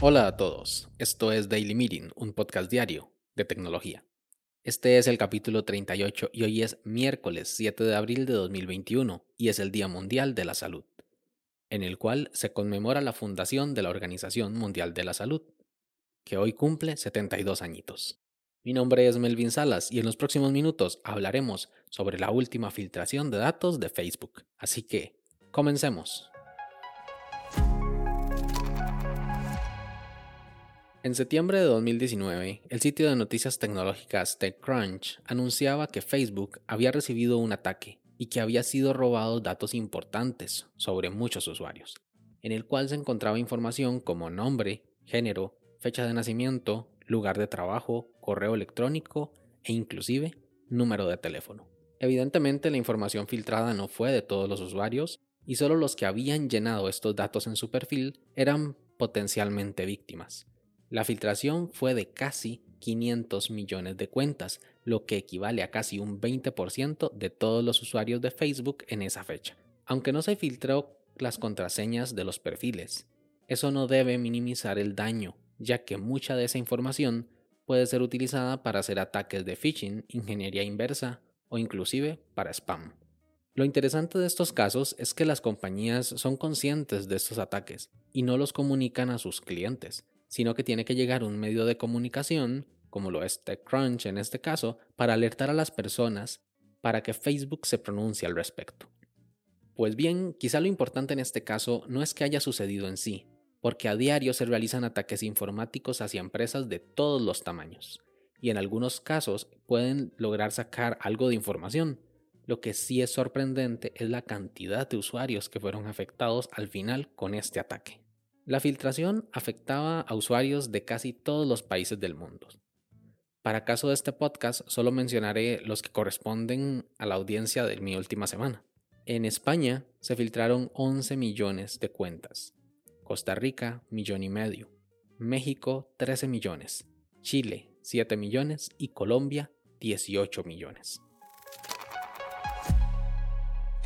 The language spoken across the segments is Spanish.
Hola a todos, esto es Daily Meeting, un podcast diario de tecnología. Este es el capítulo 38 y hoy es miércoles 7 de abril de 2021 y es el Día Mundial de la Salud, en el cual se conmemora la fundación de la Organización Mundial de la Salud, que hoy cumple 72 añitos. Mi nombre es Melvin Salas y en los próximos minutos hablaremos sobre la última filtración de datos de Facebook. Así que, comencemos. En septiembre de 2019, el sitio de noticias tecnológicas TechCrunch anunciaba que Facebook había recibido un ataque y que había sido robado datos importantes sobre muchos usuarios, en el cual se encontraba información como nombre, género, fecha de nacimiento, lugar de trabajo, correo electrónico e inclusive número de teléfono. Evidentemente la información filtrada no fue de todos los usuarios y solo los que habían llenado estos datos en su perfil eran potencialmente víctimas. La filtración fue de casi 500 millones de cuentas, lo que equivale a casi un 20% de todos los usuarios de Facebook en esa fecha. Aunque no se filtró las contraseñas de los perfiles, eso no debe minimizar el daño, ya que mucha de esa información puede ser utilizada para hacer ataques de phishing, ingeniería inversa o inclusive para spam. Lo interesante de estos casos es que las compañías son conscientes de estos ataques y no los comunican a sus clientes, sino que tiene que llegar un medio de comunicación, como lo es TechCrunch en este caso, para alertar a las personas para que Facebook se pronuncie al respecto. Pues bien, quizá lo importante en este caso no es que haya sucedido en sí, porque a diario se realizan ataques informáticos hacia empresas de todos los tamaños, y en algunos casos pueden lograr sacar algo de información. Lo que sí es sorprendente es la cantidad de usuarios que fueron afectados al final con este ataque. La filtración afectaba a usuarios de casi todos los países del mundo. Para caso de este podcast, solo mencionaré los que corresponden a la audiencia de mi última semana. En España se filtraron 11 millones de cuentas. Costa Rica, millón y medio. México, 13 millones. Chile, 7 millones. Y Colombia, 18 millones.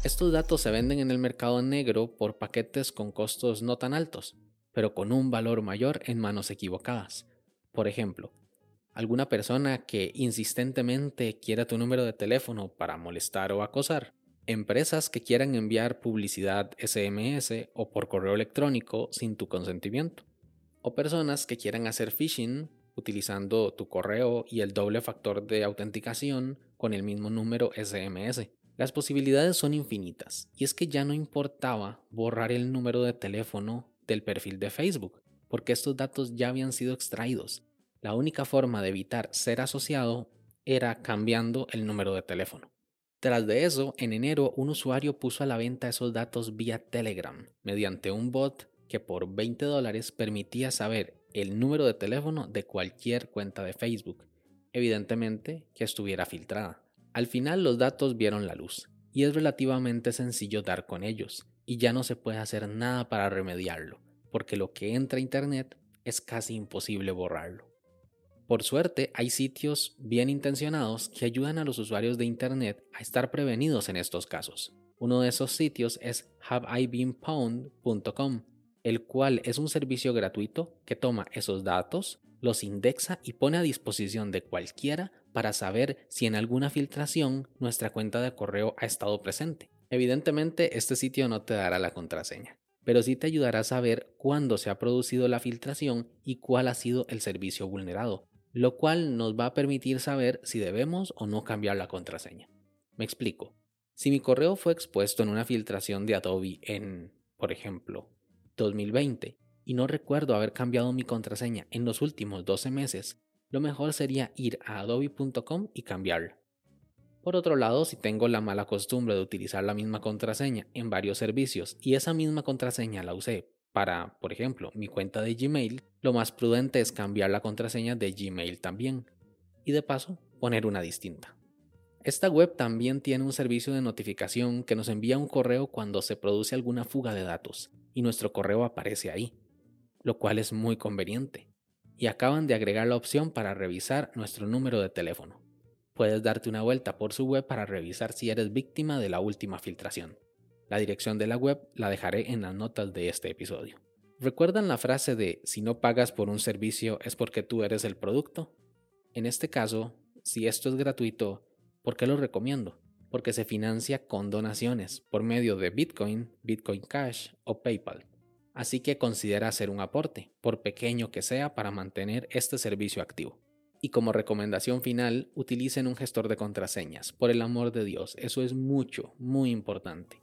Estos datos se venden en el mercado negro por paquetes con costos no tan altos, pero con un valor mayor en manos equivocadas. Por ejemplo, alguna persona que insistentemente quiera tu número de teléfono para molestar o acosar, empresas que quieran enviar publicidad SMS o por correo electrónico sin tu consentimiento, o personas que quieran hacer phishing utilizando tu correo y el doble factor de autenticación con el mismo número SMS. Las posibilidades son infinitas, y es que ya no importaba borrar el número de teléfono del perfil de Facebook, porque estos datos ya habían sido extraídos. La única forma de evitar ser asociado era cambiando el número de teléfono. Tras de eso, en enero un usuario puso a la venta esos datos vía Telegram, mediante un bot que por 20 dólares permitía saber el número de teléfono de cualquier cuenta de Facebook, evidentemente que estuviera filtrada. Al final los datos vieron la luz, y es relativamente sencillo dar con ellos, y ya no se puede hacer nada para remediarlo, porque lo que entra a Internet es casi imposible borrarlo. Por suerte, hay sitios bien intencionados que ayudan a los usuarios de Internet a estar prevenidos en estos casos. Uno de esos sitios es haveibeenpwned.com, el cual es un servicio gratuito que toma esos datos, los indexa y pone a disposición de cualquiera para saber si en alguna filtración nuestra cuenta de correo ha estado presente. Evidentemente, este sitio no te dará la contraseña, pero sí te ayudará a saber cuándo se ha producido la filtración y cuál ha sido el servicio vulnerado, lo cual nos va a permitir saber si debemos o no cambiar la contraseña. Me explico. Si mi correo fue expuesto en una filtración de Adobe en, por ejemplo, 2020 y no recuerdo haber cambiado mi contraseña en los últimos 12 meses, lo mejor sería ir a adobe.com y cambiarla. Por otro lado, si tengo la mala costumbre de utilizar la misma contraseña en varios servicios y esa misma contraseña la usé para, por ejemplo, mi cuenta de Gmail, lo más prudente es cambiar la contraseña de Gmail también y de paso poner una distinta. Esta web también tiene un servicio de notificación que nos envía un correo cuando se produce alguna fuga de datos y nuestro correo aparece ahí, lo cual es muy conveniente. Y acaban de agregar la opción para revisar nuestro número de teléfono puedes darte una vuelta por su web para revisar si eres víctima de la última filtración. La dirección de la web la dejaré en las notas de este episodio. ¿Recuerdan la frase de si no pagas por un servicio es porque tú eres el producto? En este caso, si esto es gratuito, ¿por qué lo recomiendo? Porque se financia con donaciones por medio de Bitcoin, Bitcoin Cash o PayPal. Así que considera hacer un aporte, por pequeño que sea, para mantener este servicio activo. Y como recomendación final, utilicen un gestor de contraseñas. Por el amor de Dios, eso es mucho, muy importante.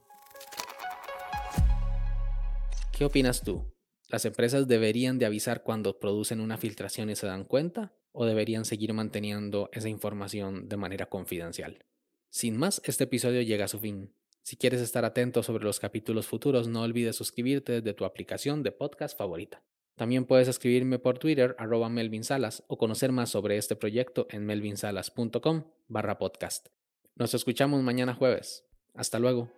¿Qué opinas tú? ¿Las empresas deberían de avisar cuando producen una filtración y se dan cuenta? ¿O deberían seguir manteniendo esa información de manera confidencial? Sin más, este episodio llega a su fin. Si quieres estar atento sobre los capítulos futuros, no olvides suscribirte desde tu aplicación de podcast favorita. También puedes escribirme por Twitter, arroba Melvin Salas, o conocer más sobre este proyecto en melvinsalas.com barra podcast. Nos escuchamos mañana jueves. Hasta luego.